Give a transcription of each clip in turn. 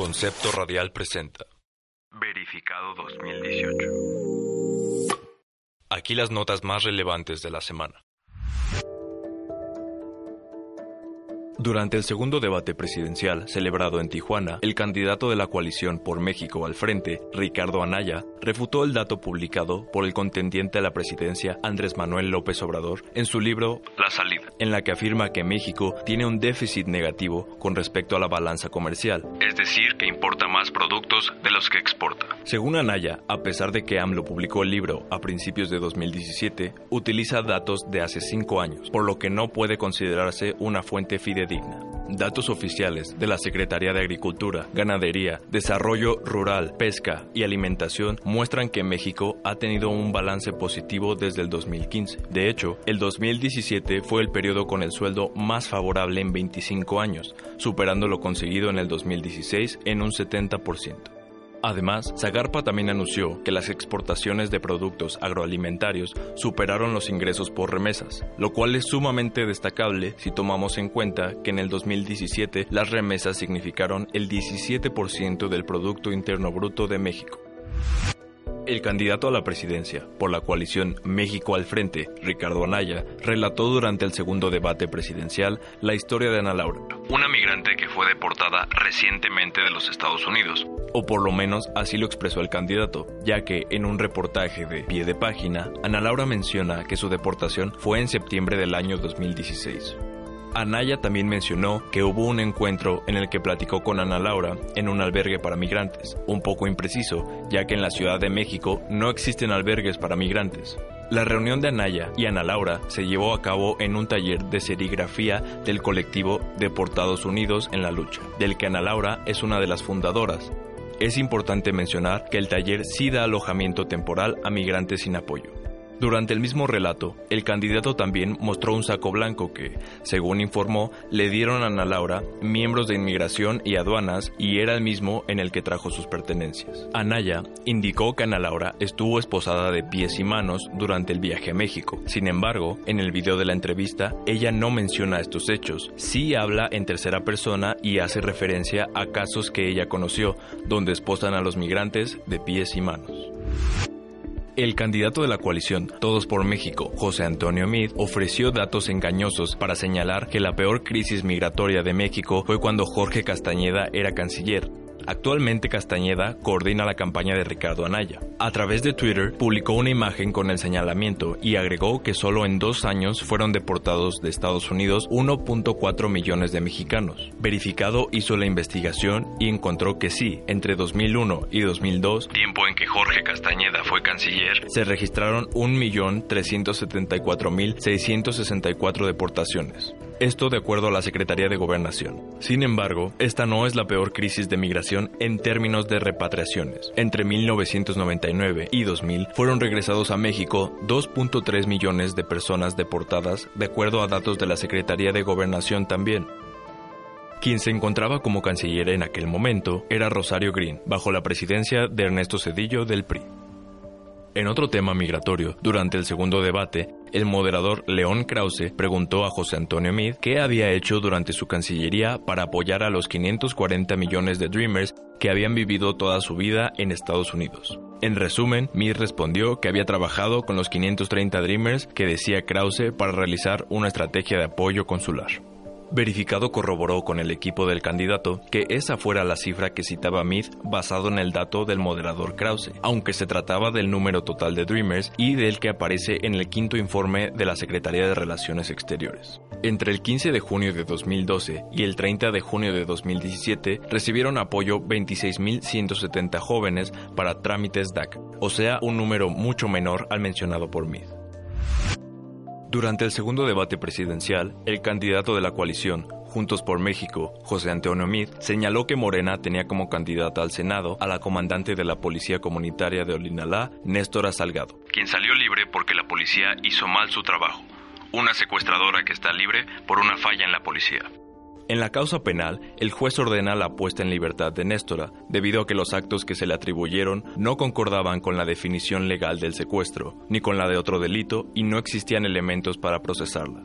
Concepto Radial presenta. Verificado 2018. Aquí las notas más relevantes de la semana. Durante el segundo debate presidencial celebrado en Tijuana, el candidato de la coalición por México al frente, Ricardo Anaya, refutó el dato publicado por el contendiente a la presidencia Andrés Manuel López Obrador en su libro La salida, en la que afirma que México tiene un déficit negativo con respecto a la balanza comercial, Es decir, que importa más productos de los que exporta. según Anaya, a pesar de que AMLO publicó el libro a principios de 2017, utiliza datos de hace cinco años, por lo que no puede considerarse una fuente fidedigna. Datos oficiales de la Secretaría de Agricultura, Ganadería, Desarrollo Rural, Pesca y Alimentación muestran que México ha tenido un balance positivo desde el 2015. De hecho, el 2017 fue el periodo con el sueldo más favorable en 25 años, superando lo conseguido en el 2016 en un 70%. Además, Zagarpa también anunció que las exportaciones de productos agroalimentarios superaron los ingresos por remesas, lo cual es sumamente destacable si tomamos en cuenta que en el 2017 las remesas significaron el 17% del Producto Interno Bruto de México. El candidato a la presidencia por la coalición México al Frente, Ricardo Anaya, relató durante el segundo debate presidencial la historia de Ana Laura, Una migrante que fue deportada recientemente de los Estados Unidos. o por lo menos así lo expresó el candidato, ya que en un reportaje de pie de página, Ana Laura menciona que su deportación fue en septiembre del año 2016. Anaya también mencionó que hubo un encuentro en el que platicó con Ana Laura en un albergue para migrantes, un poco impreciso, ya que en la Ciudad de México no existen albergues para migrantes. La reunión de Anaya y Ana Laura se llevó a cabo en un taller de serigrafía del colectivo Deportados Unidos en la Lucha, del que Ana Laura es una de las fundadoras. Es importante mencionar que el taller sí da alojamiento temporal a migrantes sin apoyo. Durante el mismo relato, el candidato también mostró un saco blanco que, según informó, le dieron a Ana Laura miembros de inmigración y aduanas y era el mismo en el que trajo sus pertenencias. Anaya indicó que Ana Laura estuvo esposada de pies y manos durante el viaje a México. Sin embargo, en el video de la entrevista, ella no menciona estos hechos. Sí habla en tercera persona y hace referencia a casos que ella conoció, donde esposan a los migrantes de pies y manos. El candidato de la coalición Todos por México, José Antonio Meade, ofreció datos engañosos para señalar que la peor crisis migratoria de México fue cuando Jorge Castañeda era canciller. Actualmente Castañeda coordina la campaña de Ricardo Anaya. A través de Twitter publicó una imagen con el señalamiento y agregó que solo en dos años fueron deportados de Estados Unidos 1.4 millones de mexicanos. Verificado hizo la investigación y encontró que sí, entre 2001 y 2002 Tiempo en que Jorge Castañeda fue canciller. se registraron 1.374.664 deportaciones. Esto de acuerdo a la Secretaría de Gobernación. Sin embargo, esta no es la peor crisis de migración en términos de repatriaciones. Entre 1999 y 2000 fueron regresados a México 2.3 millones de personas deportadas, de acuerdo a datos de la Secretaría de Gobernación también. Quien se encontraba como canciller en aquel momento era Rosario Green, bajo la presidencia de Ernesto Cedillo del PRI. En otro tema migratorio, durante el segundo debate, el moderador León Krause preguntó a José Antonio Meade qué había hecho durante su cancillería para apoyar a los 540 millones de Dreamers que habían vivido toda su vida en Estados Unidos. En resumen, Meade respondió que había trabajado con los 530 Dreamers que decía Krause para realizar una estrategia de apoyo consular. Verificado corroboró con el equipo del candidato que esa fuera la cifra que citaba Meade basado en el dato del moderador Krause, aunque se trataba del número total de Dreamers y del que aparece en el quinto informe de la Secretaría de Relaciones Exteriores. Entre el 15 de junio de 2012 y el 30 de junio de 2017 recibieron apoyo 26.170 jóvenes para trámites DAC, o sea, un número mucho menor al mencionado por Meade. Durante el segundo debate presidencial, el candidato de la coalición, Juntos por México, José Antonio Meade, señaló que Morena tenía como candidata al Senado a la comandante de la Policía Comunitaria de Olinalá, Néstora Salgado. Quien salió libre porque la policía hizo mal su trabajo. Una secuestradora que está libre por una falla en la policía. En la causa penal, el juez ordena la puesta en libertad de Néstora, debido a que los actos que se le atribuyeron no concordaban con la definición legal del secuestro, ni con la de otro delito, y no existían elementos para procesarla.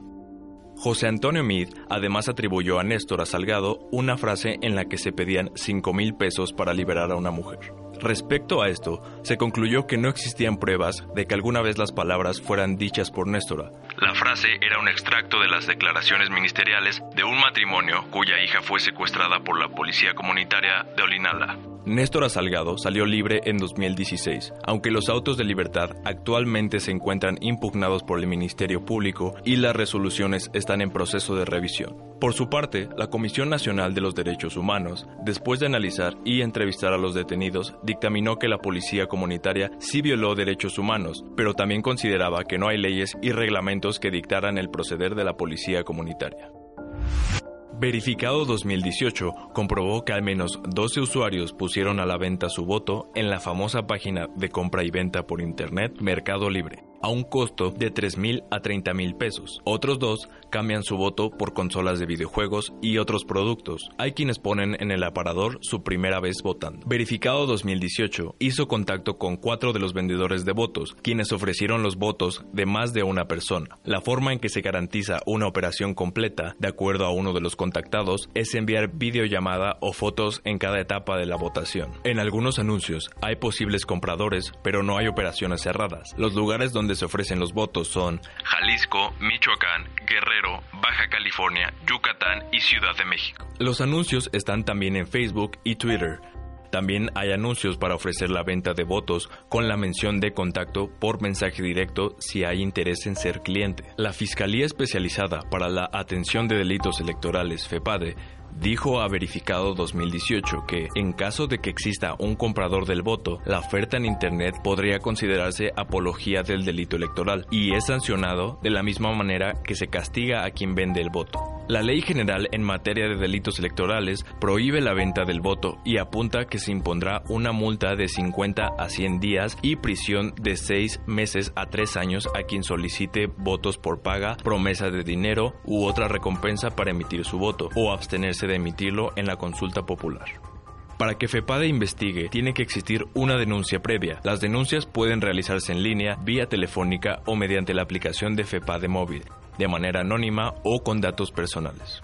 José Antonio Meade además atribuyó a Néstor Salgado una frase en la que se pedían 5 mil pesos para liberar a una mujer. Respecto a esto, se concluyó que no existían pruebas de que alguna vez las palabras fueran dichas por Néstora. La frase era un extracto de las declaraciones ministeriales de un matrimonio cuya hija fue secuestrada por la policía comunitaria de Olinala. Néstor Salgado salió libre en 2016, aunque los autos de libertad actualmente se encuentran impugnados por el Ministerio Público y las resoluciones están en proceso de revisión. Por su parte, la Comisión Nacional de los Derechos Humanos, después de analizar y entrevistar a los detenidos, dictaminó que la policía comunitaria sí violó derechos humanos, pero también consideraba que no hay leyes y reglamentos que dictaran el proceder de la policía comunitaria. Verificado 2018 comprobó que al menos 12 usuarios pusieron a la venta su voto en la famosa página de compra y venta por Internet Mercado Libre a un costo de 3 mil a 30 mil pesos. Otros dos cambian su voto por consolas de videojuegos y otros productos. Hay quienes ponen en el aparador su primera vez votando. Verificado 2018 hizo contacto con cuatro de los vendedores de votos, quienes ofrecieron los votos de más de una persona. La forma en que se garantiza una operación completa, de acuerdo a uno de los contactados, es enviar videollamada o fotos en cada etapa de la votación. En algunos anuncios hay posibles compradores, pero no hay operaciones cerradas. Los lugares donde se ofrecen los votos son Jalisco, Michoacán, Guerrero, Baja California, Yucatán y Ciudad de México. Los anuncios están también en Facebook y Twitter. También hay anuncios para ofrecer la venta de votos con la mención de contacto por mensaje directo si hay interés en ser cliente. La Fiscalía Especializada para la Atención de Delitos Electorales, FEPADE, dijo a Verificado 2018 que, en caso de que exista un comprador del voto, la oferta en Internet podría considerarse apología del delito electoral y es sancionado de la misma manera que se castiga a quien vende el voto. La Ley General en materia de delitos electorales prohíbe la venta del voto y apunta que se impondrá una multa de 50 a 100 días y prisión de 6 meses a 3 años a quien solicite votos por paga, promesa de dinero u otra recompensa para emitir su voto o abstenerse de emitirlo en la consulta popular. Para que FEPADE investigue, tiene que existir una denuncia previa. Las denuncias pueden realizarse en línea, vía telefónica o mediante la aplicación de FEPADE móvil de manera anónima o con datos personales.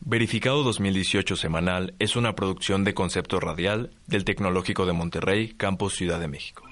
Verificado 2018 Semanal es una producción de concepto radial del Tecnológico de Monterrey, Campus Ciudad de México.